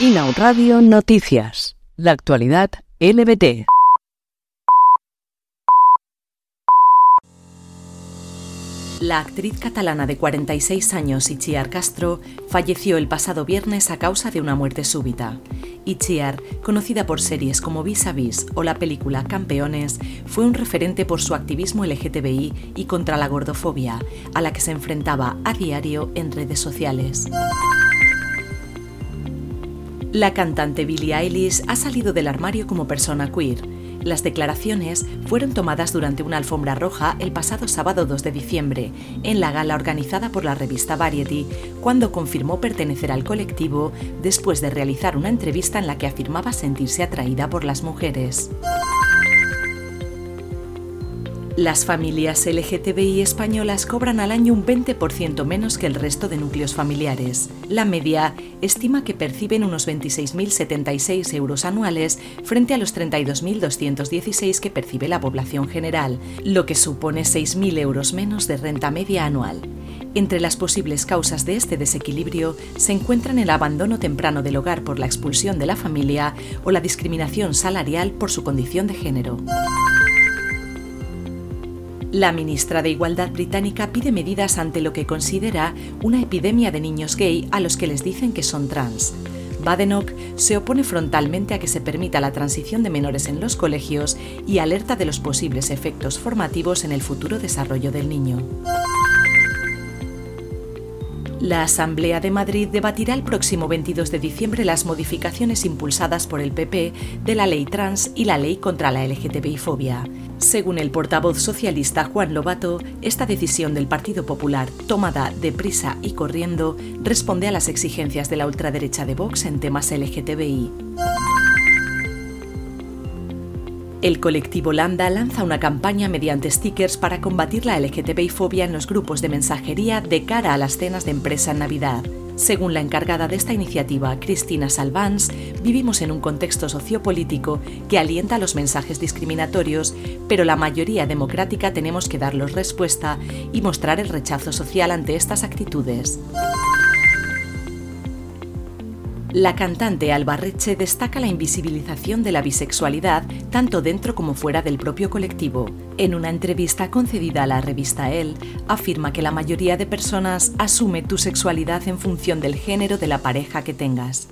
Inau Radio Noticias. La actualidad LBT. La actriz catalana de 46 años, Itziar Castro, falleció el pasado viernes a causa de una muerte súbita. Itziar, conocida por series como Vis a Vis o la película Campeones, fue un referente por su activismo LGTBI y contra la gordofobia, a la que se enfrentaba a diario en redes sociales. La cantante Billie Eilish ha salido del armario como persona queer. Las declaraciones fueron tomadas durante una alfombra roja el pasado sábado 2 de diciembre, en la gala organizada por la revista Variety, cuando confirmó pertenecer al colectivo después de realizar una entrevista en la que afirmaba sentirse atraída por las mujeres. Las familias LGTBI españolas cobran al año un 20% menos que el resto de núcleos familiares. La media estima que perciben unos 26.076 euros anuales frente a los 32.216 que percibe la población general, lo que supone 6.000 euros menos de renta media anual. Entre las posibles causas de este desequilibrio se encuentran el abandono temprano del hogar por la expulsión de la familia o la discriminación salarial por su condición de género. La ministra de Igualdad británica pide medidas ante lo que considera una epidemia de niños gay a los que les dicen que son trans. Badenoch se opone frontalmente a que se permita la transición de menores en los colegios y alerta de los posibles efectos formativos en el futuro desarrollo del niño. La Asamblea de Madrid debatirá el próximo 22 de diciembre las modificaciones impulsadas por el PP de la ley trans y la ley contra la LGTBI-fobia. Según el portavoz socialista Juan Lobato, esta decisión del Partido Popular, tomada deprisa y corriendo, responde a las exigencias de la ultraderecha de Vox en temas LGTBI. El colectivo Lambda lanza una campaña mediante stickers para combatir la LGTBI-fobia en los grupos de mensajería de cara a las cenas de empresa en Navidad. Según la encargada de esta iniciativa, Cristina Salvans, vivimos en un contexto sociopolítico que alienta los mensajes discriminatorios, pero la mayoría democrática tenemos que darlos respuesta y mostrar el rechazo social ante estas actitudes. La cantante Albarreche destaca la invisibilización de la bisexualidad tanto dentro como fuera del propio colectivo. En una entrevista concedida a la revista Elle, afirma que la mayoría de personas asume tu sexualidad en función del género de la pareja que tengas.